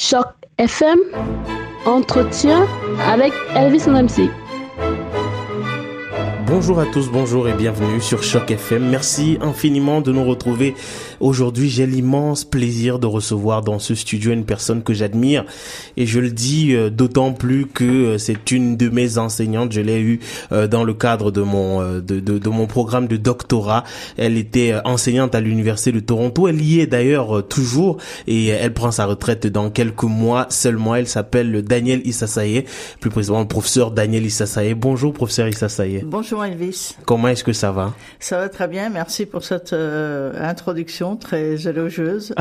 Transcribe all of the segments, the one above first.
Choc FM, entretien avec Elvis MC. Bonjour à tous, bonjour et bienvenue sur Choc FM. Merci infiniment de nous retrouver aujourd'hui. J'ai l'immense plaisir de recevoir dans ce studio une personne que j'admire et je le dis euh, d'autant plus que euh, c'est une de mes enseignantes. Je l'ai eue euh, dans le cadre de mon de, de, de, mon programme de doctorat. Elle était enseignante à l'université de Toronto. Elle y est d'ailleurs toujours et elle prend sa retraite dans quelques mois seulement. Elle s'appelle Daniel Issasaye, plus précisément le professeur Daniel Issasaye. Bonjour professeur Issasaye. Bonjour. Elvis. Comment est-ce que ça va? Ça va très bien, merci pour cette euh, introduction très élogieuse.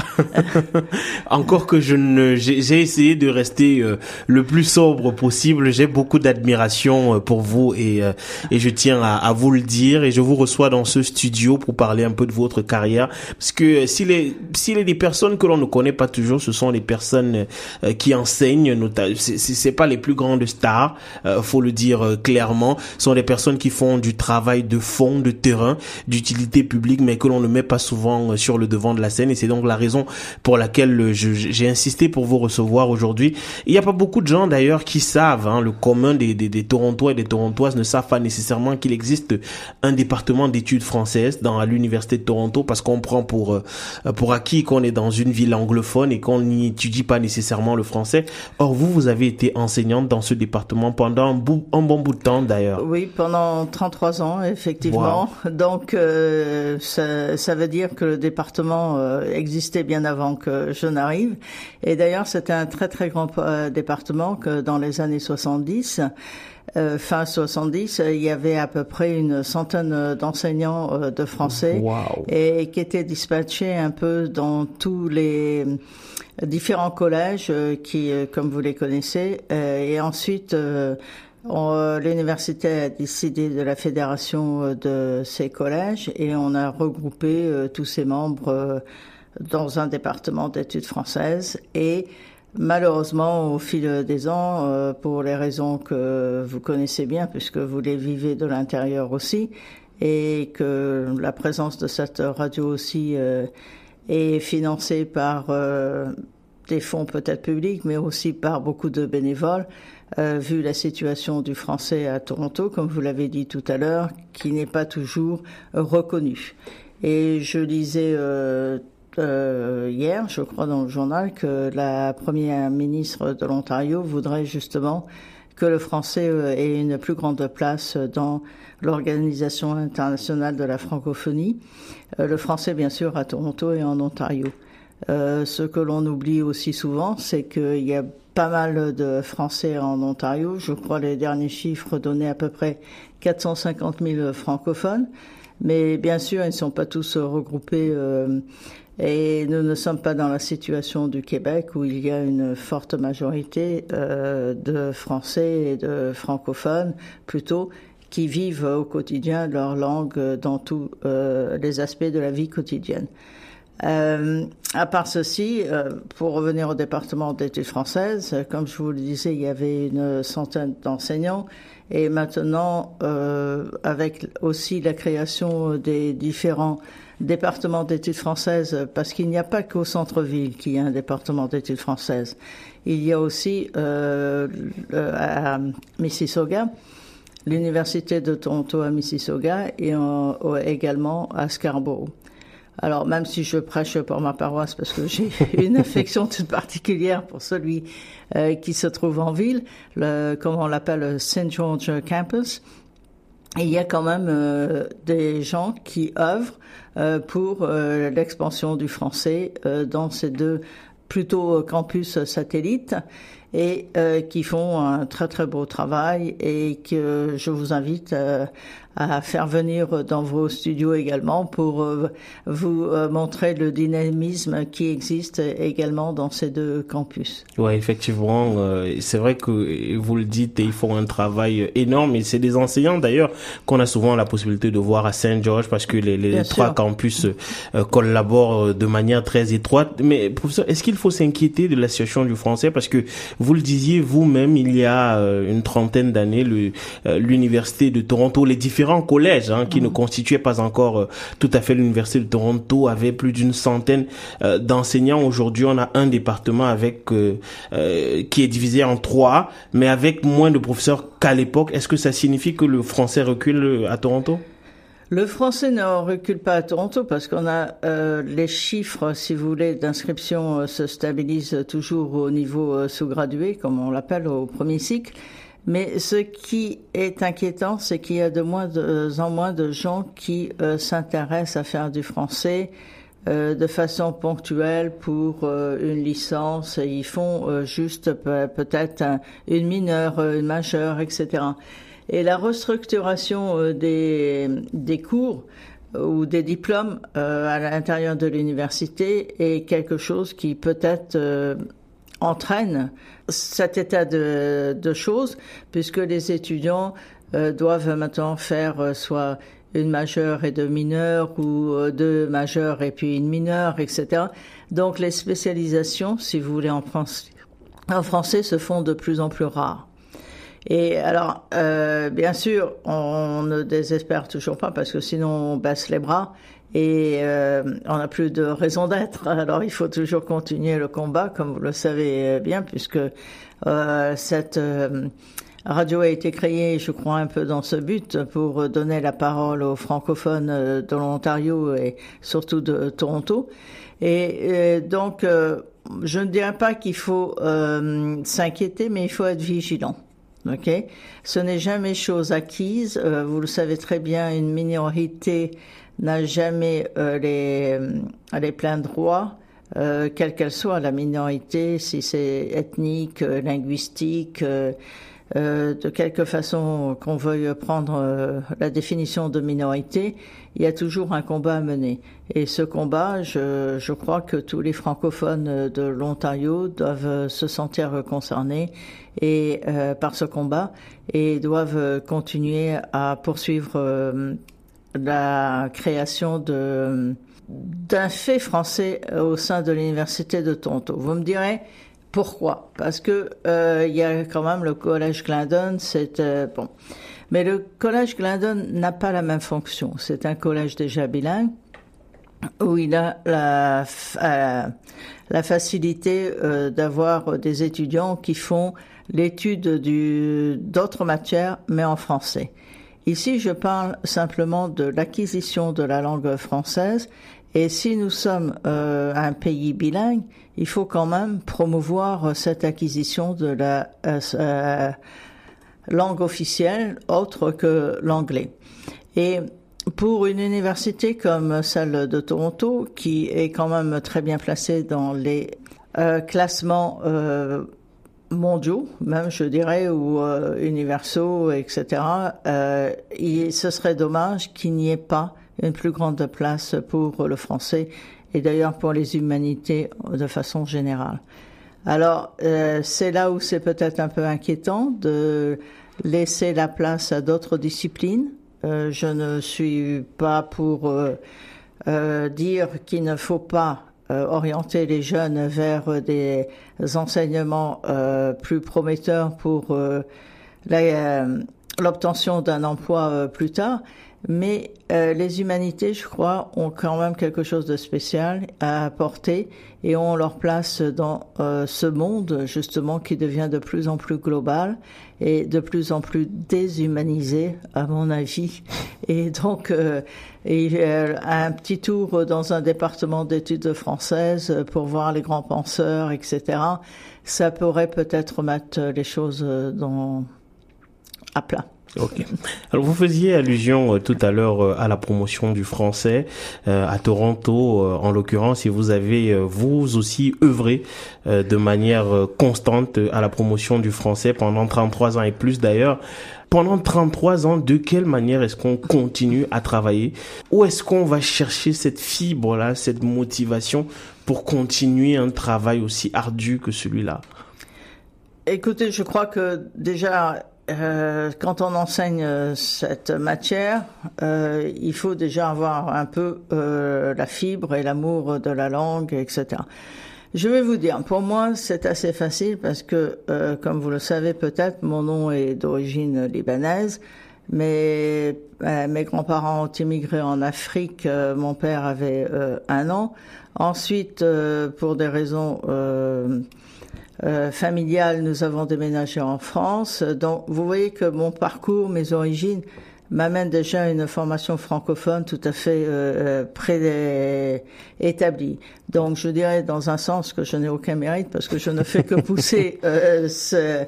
Encore que je ne, j'ai essayé de rester euh, le plus sobre possible. J'ai beaucoup d'admiration euh, pour vous et et je tiens à, à, vous le dire et je vous reçois dans ce studio pour parler un peu de votre carrière parce que s'il est s'il est des personnes que l'on ne connaît pas toujours, ce sont les personnes qui enseignent. Notamment, c'est pas les plus grandes stars, faut le dire clairement. Ce sont des personnes qui font du travail de fond, de terrain, d'utilité publique, mais que l'on ne met pas souvent euh, sur le devant de la scène. Et c'est donc la raison pour laquelle euh, j'ai insisté pour vous recevoir aujourd'hui. Il n'y a pas beaucoup de gens d'ailleurs qui savent, hein, le commun des, des, des Torontois et des Torontoises ne savent pas nécessairement qu'il existe un département d'études françaises dans l'université de Toronto parce qu'on prend pour euh, pour acquis qu'on est dans une ville anglophone et qu'on n'y étudie pas nécessairement le français. Or vous, vous avez été enseignante dans ce département pendant un, bout, un bon bout de temps d'ailleurs. Oui, pendant 33 ans, effectivement. Donc, euh, ça, ça, veut dire que le département euh, existait bien avant que je n'arrive. Et d'ailleurs, c'était un très très grand euh, département que dans les années 70. Euh, fin 70, il y avait à peu près une centaine d'enseignants de français et qui étaient dispatchés un peu dans tous les différents collèges qui, comme vous les connaissez, et ensuite euh, l'université a décidé de la fédération euh, de ces collèges et on a regroupé euh, tous ses membres dans un département d'études françaises et malheureusement au fil des ans, pour les raisons que vous connaissez bien puisque vous les vivez de l'intérieur aussi et que la présence de cette radio aussi est financée par des fonds peut-être publics mais aussi par beaucoup de bénévoles, euh, vu la situation du français à Toronto, comme vous l'avez dit tout à l'heure, qui n'est pas toujours reconnu. Et je lisais euh, euh, hier, je crois dans le journal, que la première ministre de l'Ontario voudrait justement que le français ait une plus grande place dans l'Organisation internationale de la francophonie. le français, bien sûr, à Toronto et en Ontario. ce que l'on oublie aussi souvent, c'est qu'il y a pas mal de Français en Ontario. Je crois les derniers chiffres donnaient à peu près 450 000 francophones. Mais bien sûr, ils ne sont pas tous regroupés euh, et nous ne sommes pas dans la situation du Québec où il y a une forte majorité euh, de Français et de francophones plutôt qui vivent au quotidien leur langue dans tous euh, les aspects de la vie quotidienne. Euh, à part ceci, euh, pour revenir au département d'études françaises, comme je vous le disais, il y avait une centaine d'enseignants. Et maintenant, euh, avec aussi la création des différents départements d'études françaises, parce qu'il n'y a pas qu'au centre-ville qu'il y a un département d'études françaises. Il y a aussi euh, à Mississauga, l'université de Toronto à Mississauga et également à Scarborough. Alors même si je prêche pour ma paroisse parce que j'ai une affection toute particulière pour celui euh, qui se trouve en ville, le, comme on l'appelle St. George Campus, il y a quand même euh, des gens qui œuvrent euh, pour l'expansion du français dans ces deux plutôt campus satellites et qui font un très très beau travail et que je vous invite à faire venir dans vos studios également pour euh, vous euh, montrer le dynamisme qui existe également dans ces deux campus. Ouais, effectivement, euh, c'est vrai que vous le dites, ils font un travail énorme et c'est des enseignants d'ailleurs qu'on a souvent la possibilité de voir à Saint George parce que les, les trois campus collaborent de manière très étroite. Mais professeur, est-ce qu'il faut s'inquiéter de la situation du français? Parce que Vous le disiez vous-même, il y a une trentaine d'années, l'université de Toronto, les différents collèges hein, qui ne mhm. constituaient pas encore tout à fait l'université de Toronto avaient plus d'une centaine d'enseignants. Aujourd'hui, on a un département avec qui est divisé en trois, mais avec moins de professeurs qu'à l'époque. Est-ce que ça signifie que le français recule à Toronto? Le français ne recule pas à Toronto parce qu'on a euh, les chiffres, si vous voulez, d'inscription euh, se stabilisent toujours au niveau euh, sous-gradué, comme on l'appelle au premier cycle. Mais ce qui est inquiétant, c'est qu'il y a de moins en moins de gens qui s'intéressent à faire du français de façon ponctuelle pour une licence. Ils font juste peut-être une mineure, une majeure, etc. Et la restructuration euh, des, cours euh, ou des diplômes euh, à l'intérieur de l'université est quelque chose qui peut-être entraîne cet état de, choses, puisque les étudiants doivent maintenant faire soit une majeure et deux mineures ou deux majeures et puis une mineure, etc. Donc les spécialisations, si vous voulez, en français se font de plus en plus rares. Et alors, euh, bien sûr, on ne désespère toujours pas parce que sinon on baisse les bras et euh, on n'a plus de raison d'être. Alors il faut toujours continuer le combat, comme vous le savez bien, puisque euh, cette euh, radio a été créée, je crois, un peu dans ce but pour donner la parole aux francophones de l'Ontario et surtout de Toronto. Et donc, je ne dirais pas qu'il faut s'inquiéter, mais il faut être vigilant. Ok, ce n'est jamais chose acquise. Euh, vous le savez très bien, une minorité n'a jamais euh, euh, les pleins droits, quelle qu'elle soit la minorité, si c'est ethnique, linguistique. De quelque façon qu'on veuille prendre la définition de minorité, il y a toujours un combat à mener. Et ce combat, je, je crois que tous les francophones de l'Ontario doivent se sentir concernés et euh, par ce combat et doivent continuer à poursuivre euh, la création de d'un fait français au sein de l'université de Toronto. Vous me direz pourquoi? Parce que euh, il y a quand même le collège Glendon, c'est bon, mais le collège Glendon n'a pas la même fonction. C'est un collège déjà bilingue où il a la, la facilité d'avoir des étudiants qui font l'étude d'autres matières, mais en français. Ici, je parle simplement de l'acquisition de la langue française. Et si nous sommes euh, un pays bilingue, il faut quand même promouvoir cette acquisition de la euh, euh, langue officielle autre que l'anglais. Et pour une université comme celle de Toronto, qui est quand même très bien placée dans les classements mondiaux, même je dirais, ou euh, universaux, etc., euh, ce serait dommage qu'il n'y ait pas une plus grande place pour le français et d'ailleurs pour les humanités de façon générale. Alors, euh, c'est là où c'est peut-être un peu inquiétant de laisser la place à d'autres disciplines. Euh, je ne suis pas pour euh, dire qu'il ne faut pas euh, orienter les jeunes vers des enseignements euh, plus prometteurs pour euh, l'obtention d'un emploi plus tard. Mais les humanités, je crois, ont quand même quelque chose de spécial à apporter et ont leur place dans ce monde justement qui devient de plus en plus global et de plus en plus déshumanisé, à mon avis. Et donc, euh, un petit tour dans un département d'études françaises pour voir les grands penseurs, etc. Ça pourrait peut-être mettre les choses à plat. Ok. Alors vous faisiez allusion euh, tout à l'heure euh, à la promotion du français à Toronto, en l'occurrence, et vous avez vous aussi œuvré de manière constante à la promotion du français pendant 33 ans et plus d'ailleurs. Pendant 33 ans, de quelle manière est-ce qu'on continue à travailler? Où est-ce qu'on va chercher cette fibre-là, cette motivation pour continuer un travail aussi ardu que celui-là? Écoutez, je crois que déjà, euh, quand on enseigne euh, cette matière, euh, il faut déjà avoir un peu euh, la fibre et l'amour de la langue, etc. Je vais vous dire, pour moi, c'est assez facile parce que, comme vous le savez peut-être, mon nom est d'origine libanaise. Mais mes grands-parents ont immigré en Afrique. mon père avait un an. Ensuite, pour des raisons euh, familiale, nous avons déménagé en France. Donc, vous voyez que mon parcours, mes origines, m'amènent déjà à une formation francophone tout à fait euh, euh préétablie. Donc, je dirais dans un sens que je n'ai aucun mérite parce que je ne fais que pousser euh, ce,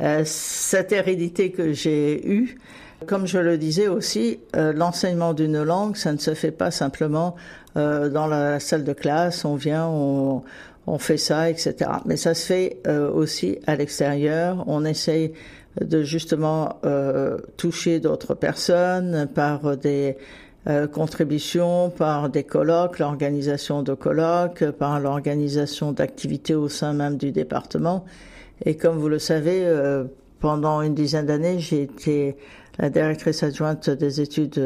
euh, cette hérédité que j'ai eue. Comme je le disais aussi, l'enseignement d'une langue, ça ne se fait pas simplement dans la salle de classe. On vient, on, on fait ça, etc. Mais ça se fait euh, aussi à l'extérieur. On essaye de justement euh, toucher d'autres personnes par des euh, contributions, par des colloques, l'organisation de colloques, par l'organisation d'activités au sein même du département. Et comme vous le savez, pendant une dizaine d'années, j'ai été la directrice adjointe des études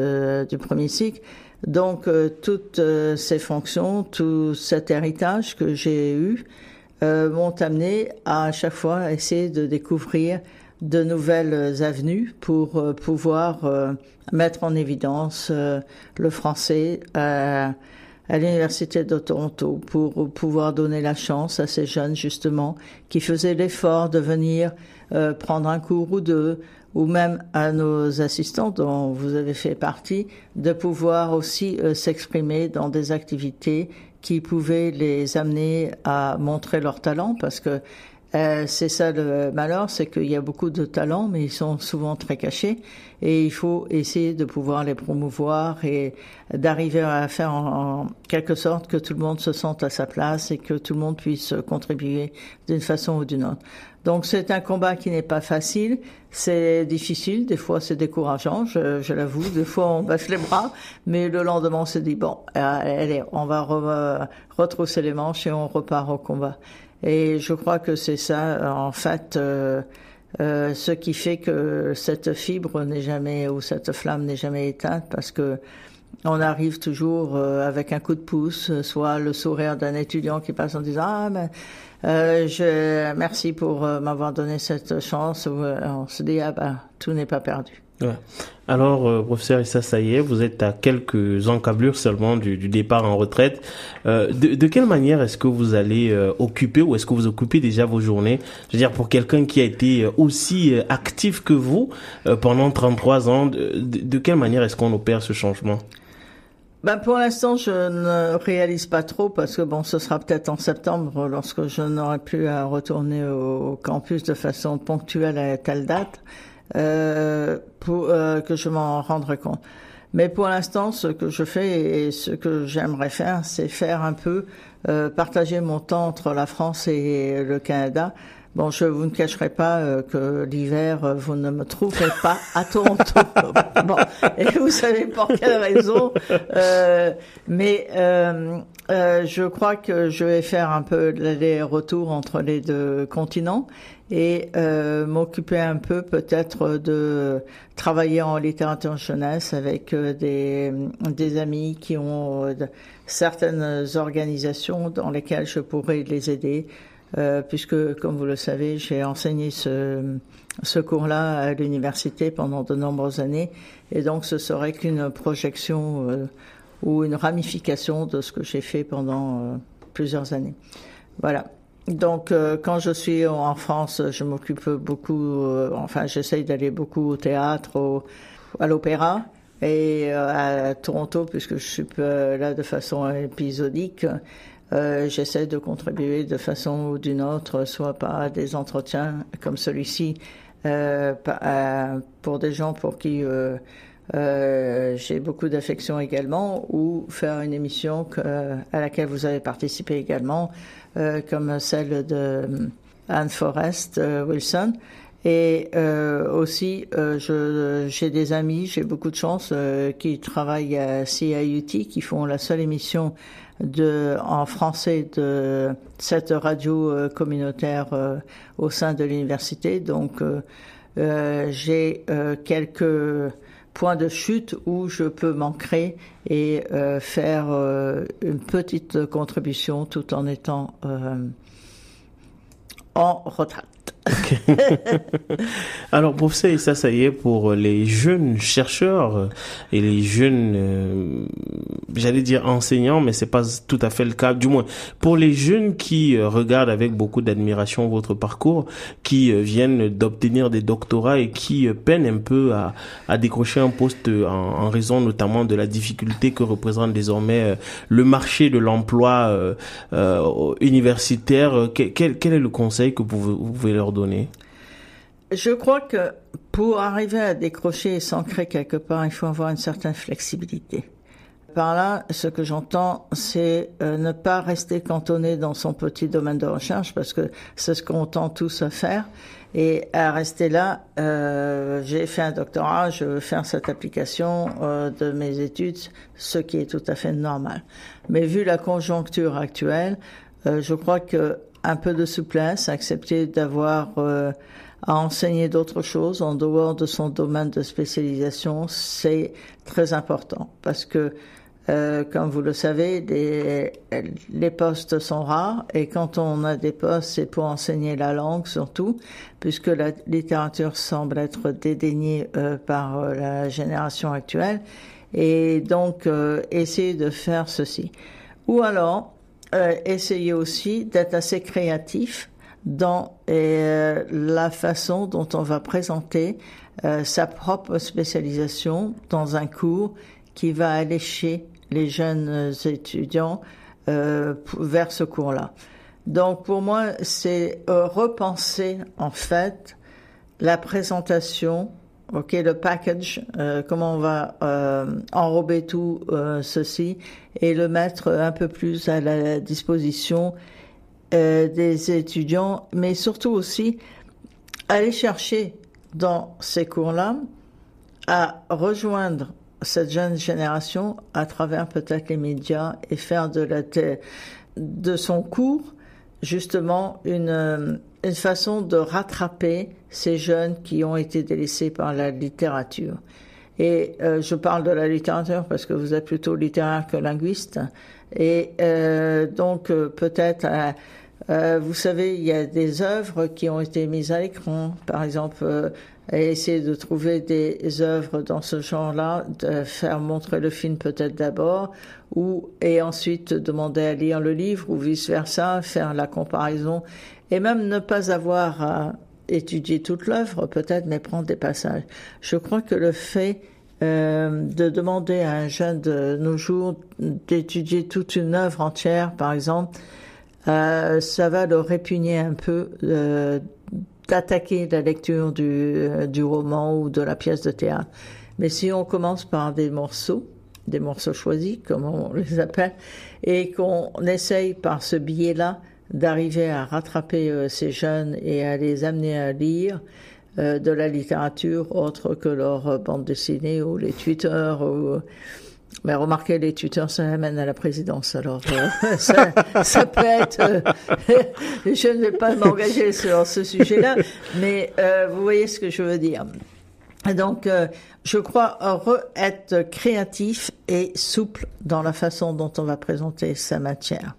du premier cycle donc euh, toutes euh, ces fonctions, tout cet héritage que j'ai eu euh, m'ont amené à, chaque fois essayer de découvrir de nouvelles avenues pour pouvoir mettre en évidence le français à l'université de Toronto pour pouvoir donner la chance à ces jeunes justement qui faisaient l'effort de venir prendre un cours ou deux ou même à nos assistants dont vous avez fait partie, de pouvoir aussi euh, s'exprimer dans des activités qui pouvaient les amener à montrer leur talent parce que euh, c'est ça le malheur, c'est qu'il y a beaucoup de talents, mais ils sont souvent très cachés, et il faut essayer de pouvoir les promouvoir et d'arriver à faire en, quelque sorte que tout le monde se sente à sa place et que tout le monde puisse contribuer d'une façon ou d'une autre. Donc c'est un combat qui n'est pas facile, c'est difficile, des fois c'est décourageant, je, je l'avoue, des fois on baisse les bras, mais le lendemain on se dit bon, allez, on va retrousser les manches et on repart au combat. Et je crois que c'est ça, en fait, euh, euh, ce qui fait que cette fibre n'est jamais ou cette flamme n'est jamais éteinte, parce que on arrive toujours euh, avec un coup de pouce, soit le sourire d'un étudiant qui passe en disant ah mais euh, je merci pour euh, m'avoir donné cette chance. on se dit ah ben tout n'est pas perdu. Alors, euh, professeur Issa Saïe, vous êtes à quelques encablures seulement du, départ en retraite. Euh, de, quelle manière est-ce que vous allez euh, occuper ou est-ce que vous occupez déjà vos journées? Je veux dire, pour quelqu'un qui a été aussi actif que vous pendant 33 ans, de, quelle manière est-ce qu'on opère ce changement? Ben pour l'instant, je ne réalise pas trop parce que bon, ce sera peut-être en septembre lorsque je n'aurai plus à retourner au campus de façon ponctuelle à telle date euh, pour euh, que je m'en rendrai compte. Mais pour l'instant, ce que je fais et ce que j'aimerais faire, c'est faire un peu euh, partager mon temps entre la France et le Canada. Bon, je vous ne cacherai pas euh, que l'hiver, euh, vous ne me trouverez pas à Toronto. bon, et vous savez pour quelle raison. Euh, mais je crois que je vais faire un peu l'aller-retour entre les deux continents et euh, m'occuper un peu peut-être de travailler en littérature jeunesse avec euh, des, des amis qui ont euh, certaines organisations dans lesquelles je pourrais les aider, puisque comme vous le savez, j'ai enseigné ce, ce cours-là à l'université pendant de nombreuses années, et donc ce serait qu'une projection ou une ramification de ce que j'ai fait pendant plusieurs années. Voilà. Donc, euh, quand je suis en France, je m'occupe beaucoup, euh, enfin, j'essaye d'aller beaucoup au théâtre, à l'opéra, et euh, à Toronto, puisque je suis là de façon épisodique. J'essaie de contribuer de façon ou d'une autre, soit par des entretiens comme celui-ci, pour des gens pour qui j'ai beaucoup d'affection également, ou faire une émission à laquelle vous avez participé également, euh, comme celle de euh, Anne Forrest euh, Wilson. Et aussi, j'ai des amis, j'ai beaucoup de chance, qui travaillent à CIUT, qui font la seule émission de, en français de cette radio communautaire au sein de l'université. Donc, j'ai quelques point de chute où je peux m'ancrer et faire une petite contribution tout en étant en retraite. Alors pour ça, ça, y est, pour les jeunes chercheurs et les jeunes, euh, j'allais dire enseignants, mais c'est pas tout à fait le cas. Du moins, pour les jeunes qui euh, regardent avec beaucoup d'admiration votre parcours, qui euh, viennent d'obtenir des doctorats et qui peinent un peu à, décrocher un poste en, raison notamment de la difficulté que représente désormais le marché de l'emploi universitaire. Quel, est le conseil que vous pouvez leur donner? Je crois que pour arriver à décrocher et s'ancrer quelque part, il faut avoir une certaine flexibilité. Par là, ce que j'entends, c'est euh, ne pas rester cantonné dans son petit domaine de recherche, parce que c'est ce qu'on tend tous à faire. Et à rester là, euh, j'ai fait un doctorat, je veux faire cette application euh, de mes études, ce qui est tout à fait normal. Mais vu la conjoncture actuelle, je crois que un peu de souplesse, accepter d'avoir euh, à enseigner d'autres choses en dehors de son domaine de spécialisation, c'est très important parce que, euh, comme vous le savez, les, les, postes sont rares et quand on a des postes, c'est pour enseigner la langue surtout, puisque la littérature semble être dédaignée euh, par euh, la génération actuelle. Et donc, euh, essayer de faire ceci. Ou alors, euh, essayer aussi d'être assez créatif dans euh, la façon dont on va présenter euh, sa propre spécialisation dans un cours qui va aller chez les jeunes étudiants vers ce cours-là. Donc pour moi, c'est repenser en fait la présentation ok, le package, euh, comment on va euh, enrober tout euh, ceci et le mettre un peu plus à la disposition des étudiants, mais surtout aussi aller chercher dans ces cours-là à rejoindre cette jeune génération à travers peut-être les médias et faire de la de son cours justement une une façon de rattraper ces jeunes qui ont été délaissés par la littérature. Et euh, je parle de la littérature parce que vous êtes plutôt littéraire que linguiste. Et euh, donc euh, peut-être, vous savez, il y a des œuvres qui ont été mises à l'écran. Par exemple, essayer de trouver des œuvres dans ce genre-là, de faire montrer le film peut-être d'abord, ou et ensuite demander à lire le livre ou vice versa, faire la comparaison et même ne pas avoir à étudier toute l'œuvre, peut-être, mais prendre des passages. Je crois que le fait euh, de demander à un jeune de nos jours d'étudier toute une œuvre entière, par exemple, euh, ça va le répugner un peu euh, d'attaquer la lecture du, du roman ou de la pièce de théâtre. Mais si on commence par des morceaux, des morceaux choisis, comme on les appelle, et qu'on essaye par ce biais-là d'arriver à rattraper euh, ces jeunes et à les amener à lire euh, de la littérature autre que leur euh, bande dessinée ou les Twitter ou mais remarquez, les tuteurs, ça amène à la présidence. Alors, ça, ça, peut être. je ne vais pas m'engager sur ce sujet-là, mais vous voyez ce que je veux dire. Donc, je crois être créatif et souple dans la façon dont on va présenter sa matière.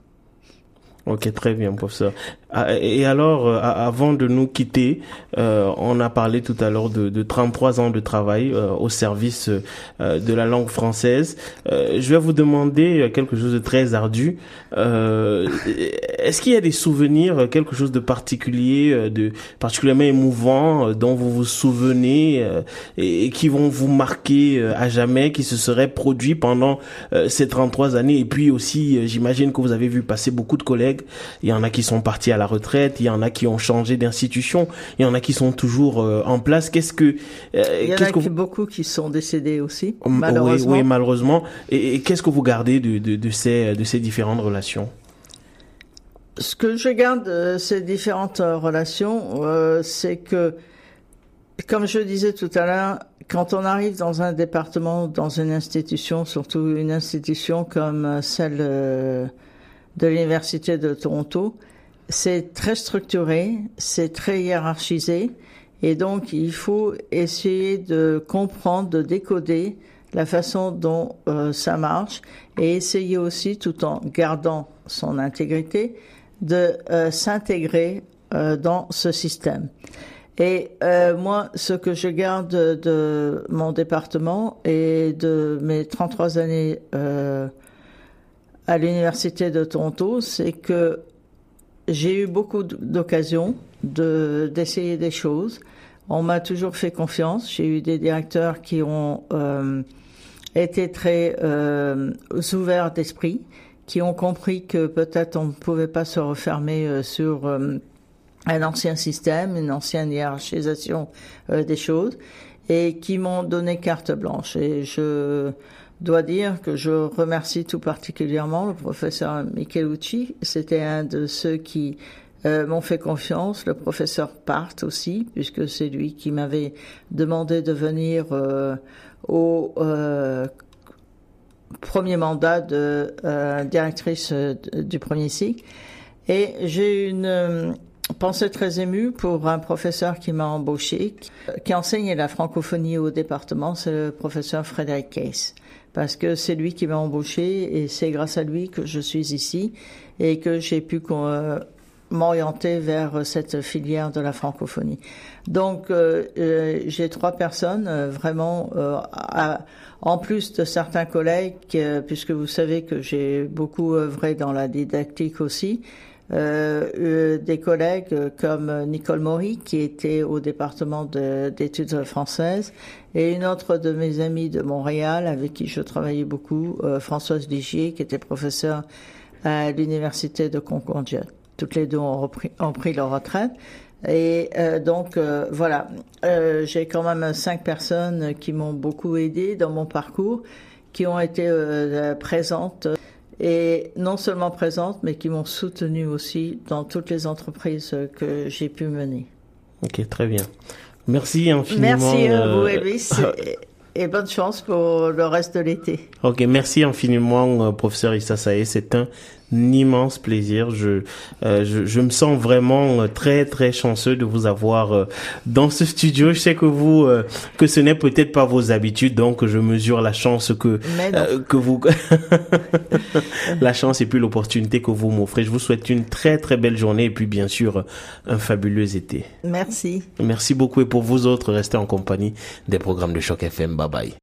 Ok, très bien, professeur. Ah, et alors, euh, avant de nous quitter, euh, on a parlé tout à l'heure de, de 33 ans de travail euh, au service de la langue française. je vais vous demander quelque chose de très ardu. Est-ce qu'il y a des souvenirs, quelque chose de particulier, de particulièrement émouvant, dont vous vous souvenez et, qui vont vous marquer à jamais, qui se seraient produits pendant ces 33 années? Et puis aussi, j'imagine que vous avez vu passer beaucoup de collègues. Il y en a qui sont partis à la retraite, il y en a qui ont changé d'institution, il y en a qui sont toujours euh, en place. Qu'est-ce que euh, il y en a que beaucoup qui sont décédés aussi, malheureusement. Oui, oui malheureusement. Et, qu'est-ce que vous gardez de, de, de, ces de ces différentes relations? Ce que je garde de ces différentes relations, euh, c'est que, comme je disais tout à l'heure, quand on arrive dans un département, dans une institution, surtout une institution comme celle de l'Université de Toronto, c'est très structuré, c'est très hiérarchisé Et donc, il faut essayer de comprendre, de décoder la façon dont euh, ça marche et essayer aussi, tout en gardant son intégrité, de euh, s'intégrer euh, dans ce système. Et moi, ce que je garde de, mon département et de mes 33 années à l'université de Toronto, c'est que j'ai eu beaucoup d'occasions de d'essayer des choses. On m'a toujours fait confiance. J'ai eu des directeurs qui ont euh, été très euh, ouverts d'esprit, qui ont compris que peut-être on ne pouvait pas se refermer euh, sur euh, un ancien système, une ancienne hiérarchisation euh, des choses, et qui m'ont donné carte blanche. Et je dois dire que je remercie tout particulièrement le professeur Michelucci. C'était un de ceux qui euh, m'ont fait confiance, le professeur Part aussi, puisque c'est lui qui m'avait demandé de venir euh, au euh, premier mandat de directrice du premier cycle. Et j'ai une pensée très émue pour un professeur qui m'a embauché, qui, enseignait la francophonie au département, c'est le professeur Frédéric Case. Parce que c'est lui qui m'a embauché et c'est grâce à lui que je suis ici et que j'ai pu euh, m'orienter vers cette filière de la francophonie. Donc euh, euh, j'ai trois personnes euh, vraiment, à, en plus de certains collègues, puisque vous savez que j'ai beaucoup œuvré dans la didactique aussi. Des collègues comme Nicole Maury qui était au département d'études françaises et une autre de mes amies de Montréal avec qui je travaillais beaucoup, Françoise Ligier qui était professeure à l'université de Concordia toutes les deux ont, pris leur retraite. Et euh, donc euh, voilà, euh, j'ai quand même cinq personnes qui m'ont beaucoup aidé dans mon parcours, qui ont été euh, présentes et non seulement présentes, mais qui m'ont soutenu aussi dans toutes les entreprises que j'ai pu mener. Ok, très bien. Merci infiniment. Merci à vous, Elvis. et bonne chance pour le reste de l'été. Ok, merci infiniment, professeur Issa Saé. C'est un immense plaisir. Je, euh, je, je, me sens vraiment très très chanceux de vous avoir euh, dans ce studio. Je sais que vous euh, que ce n'est peut-être pas vos habitudes, donc je mesure la chance que que vous la chance et puis l'opportunité que vous m'offrez. Je vous souhaite une très très belle journée et puis bien sûr un fabuleux été. Merci. Merci beaucoup et pour vous autres, restez en compagnie des programmes de Choc FM. Bye bye.